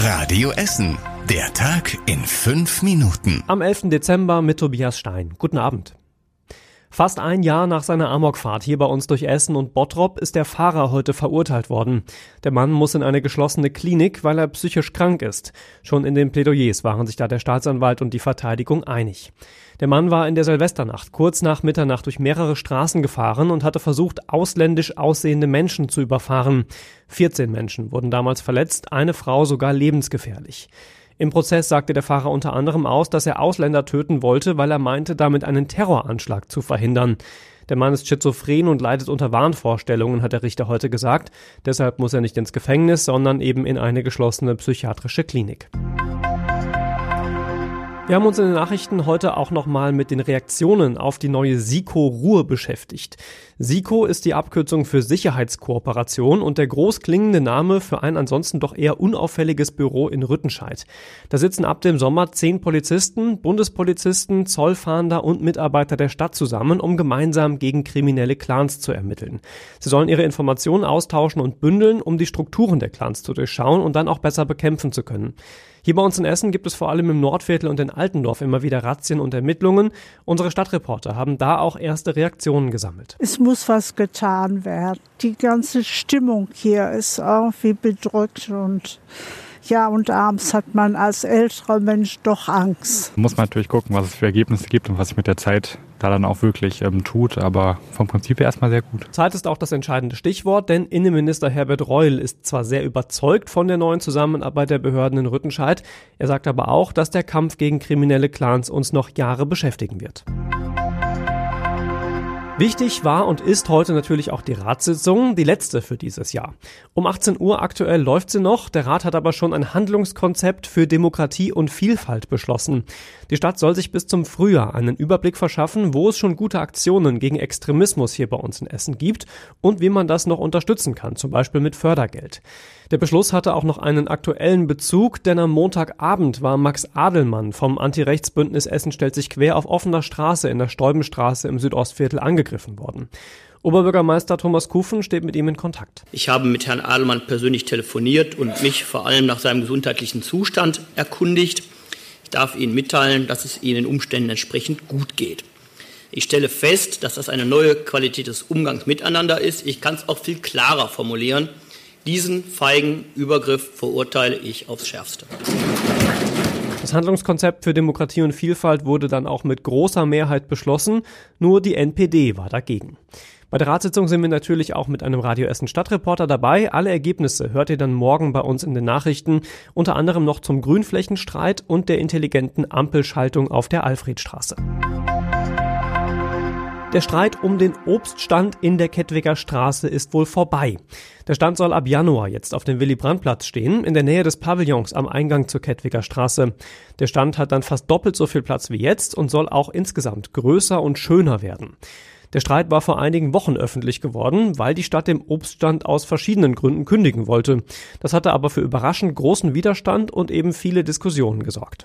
Radio Essen. Der Tag in fünf Minuten. Am 11. Dezember mit Tobias Stein. Guten Abend. Fast ein Jahr nach seiner Amokfahrt hier bei uns durch Essen und Bottrop ist der Fahrer heute verurteilt worden. Der Mann muss in eine geschlossene Klinik, weil er psychisch krank ist. Schon in den Plädoyers waren sich da der Staatsanwalt und die Verteidigung einig. Der Mann war in der Silvesternacht kurz nach Mitternacht durch mehrere Straßen gefahren und hatte versucht, ausländisch aussehende Menschen zu überfahren. 14 Menschen wurden damals verletzt, eine Frau sogar lebensgefährlich. Im Prozess sagte der Fahrer unter anderem aus, dass er Ausländer töten wollte, weil er meinte, damit einen Terroranschlag zu verhindern. Der Mann ist schizophren und leidet unter Wahnvorstellungen, hat der Richter heute gesagt. Deshalb muss er nicht ins Gefängnis, sondern eben in eine geschlossene psychiatrische Klinik. Wir haben uns in den Nachrichten heute auch nochmal mit den Reaktionen auf die neue SIKO-Ruhe beschäftigt. SIKO ist die Abkürzung für Sicherheitskooperation und der großklingende Name für ein ansonsten doch eher unauffälliges Büro in Rüttenscheid. Da sitzen ab dem Sommer zehn Polizisten, Bundespolizisten, Zollfahnder und Mitarbeiter der Stadt zusammen, um gemeinsam gegen kriminelle Clans zu ermitteln. Sie sollen ihre Informationen austauschen und bündeln, um die Strukturen der Clans zu durchschauen und dann auch besser bekämpfen zu können. Hier bei uns in Essen gibt es vor allem im Nordviertel und in Altendorf immer wieder Razzien und Ermittlungen. Unsere Stadtreporter haben da auch erste Reaktionen gesammelt. Es muss was getan werden. Die ganze Stimmung hier ist irgendwie bedrückt und ja, und abends hat man als älterer Mensch doch Angst. Muss man natürlich gucken, was es für Ergebnisse gibt und was sich mit der Zeit da dann auch wirklich ähm, tut, aber vom Prinzip her erstmal sehr gut. Zeit ist auch das entscheidende Stichwort, denn Innenminister Herbert Reul ist zwar sehr überzeugt von der neuen Zusammenarbeit der Behörden in Rüttenscheid, er sagt aber auch, dass der Kampf gegen kriminelle Clans uns noch Jahre beschäftigen wird. Wichtig war und ist heute natürlich auch die Ratssitzung, die letzte für dieses Jahr. Um 18 Uhr aktuell läuft sie noch, der Rat hat aber schon ein Handlungskonzept für Demokratie und Vielfalt beschlossen. Die Stadt soll sich bis zum Frühjahr einen Überblick verschaffen, wo es schon gute Aktionen gegen Extremismus hier bei uns in Essen gibt und wie man das noch unterstützen kann, zum Beispiel mit Fördergeld. Der Beschluss hatte auch noch einen aktuellen Bezug, denn am Montagabend war Max Adelmann vom Anti-Rechts-Bündnis Essen stellt sich quer auf offener Straße in der Stolbenstraße im Südostviertel angegriffen worden. Oberbürgermeister Thomas Kufen steht mit ihm in Kontakt. Ich habe mit Herrn Adelmann persönlich telefoniert und mich vor allem nach seinem gesundheitlichen Zustand erkundigt. Ich darf Ihnen mitteilen, dass es Ihnen den Umständen entsprechend gut geht. Ich stelle fest, dass das eine neue Qualität des Umgangs miteinander ist. Ich kann es auch viel klarer formulieren. Diesen feigen Übergriff verurteile ich aufs Schärfste. Das Handlungskonzept für Demokratie und Vielfalt wurde dann auch mit großer Mehrheit beschlossen, nur die NPD war dagegen. Bei der Ratssitzung sind wir natürlich auch mit einem Radio Essen Stadtreporter dabei. Alle Ergebnisse hört ihr dann morgen bei uns in den Nachrichten, unter anderem noch zum Grünflächenstreit und der intelligenten Ampelschaltung auf der Alfredstraße. Der Streit um den Obststand in der Kettwiger Straße ist wohl vorbei. Der Stand soll ab Januar jetzt auf dem Willy-Brandt-Platz stehen, in der Nähe des Pavillons am Eingang zur Kettwiger Straße. Der Stand hat dann fast doppelt so viel Platz wie jetzt und soll auch insgesamt größer und schöner werden. Der Streit war vor einigen Wochen öffentlich geworden, weil die Stadt dem Obststand aus verschiedenen Gründen kündigen wollte. Das hatte aber für überraschend großen Widerstand und eben viele Diskussionen gesorgt.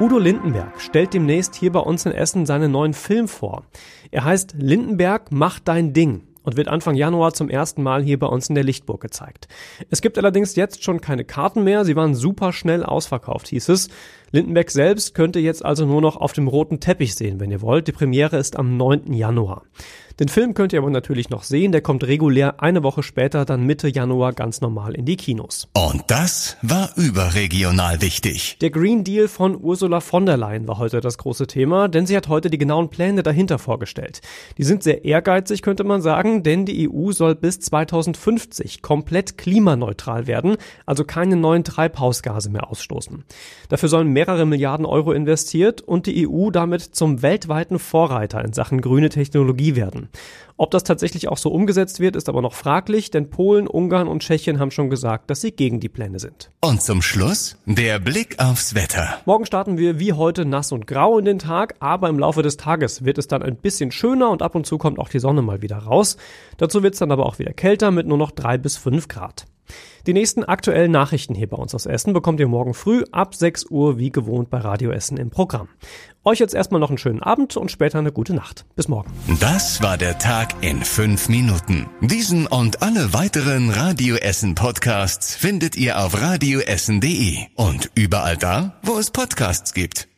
Udo Lindenberg stellt demnächst hier bei uns in Essen seinen neuen Film vor. Er heißt Lindenberg macht dein Ding und wird Anfang Januar zum ersten Mal hier bei uns in der Lichtburg gezeigt. Es gibt allerdings jetzt schon keine Karten mehr, sie waren super schnell ausverkauft, hieß es. Lindenberg selbst könnt ihr jetzt also nur noch auf dem roten Teppich sehen, wenn ihr wollt. Die Premiere ist am 9. Januar. Den Film könnt ihr aber natürlich noch sehen, der kommt regulär eine Woche später, dann Mitte Januar ganz normal in die Kinos. Und das war überregional wichtig. Der Green Deal von Ursula von der Leyen war heute das große Thema, denn sie hat heute die genauen Pläne dahinter vorgestellt. Die sind sehr ehrgeizig, könnte man sagen, denn die EU soll bis 2050 komplett klimaneutral werden, also keine neuen Treibhausgase mehr ausstoßen. Dafür sollen mehrere Milliarden Euro investiert und die EU damit zum weltweiten Vorreiter in Sachen grüne Technologie werden. Ob das tatsächlich auch so umgesetzt wird, ist aber noch fraglich, denn Polen, Ungarn und Tschechien haben schon gesagt, dass sie gegen die Pläne sind. Und zum Schluss der Blick aufs Wetter. Morgen starten wir wie heute nass und grau in den Tag, aber im Laufe des Tages wird es dann ein bisschen schöner und ab und zu kommt auch die Sonne mal wieder raus. Dazu wird es dann aber auch wieder kälter mit nur noch drei bis fünf Grad. Die nächsten aktuellen Nachrichten hier bei uns aus Essen bekommt ihr morgen früh ab 6 Uhr wie gewohnt bei Radio Essen im Programm. Euch jetzt erstmal noch einen schönen Abend und später eine gute Nacht. Bis morgen. Das war der Tag in fünf Minuten. Diesen und alle weiteren Radio Essen Podcasts findet ihr auf radioessen.de und überall da, wo es Podcasts gibt.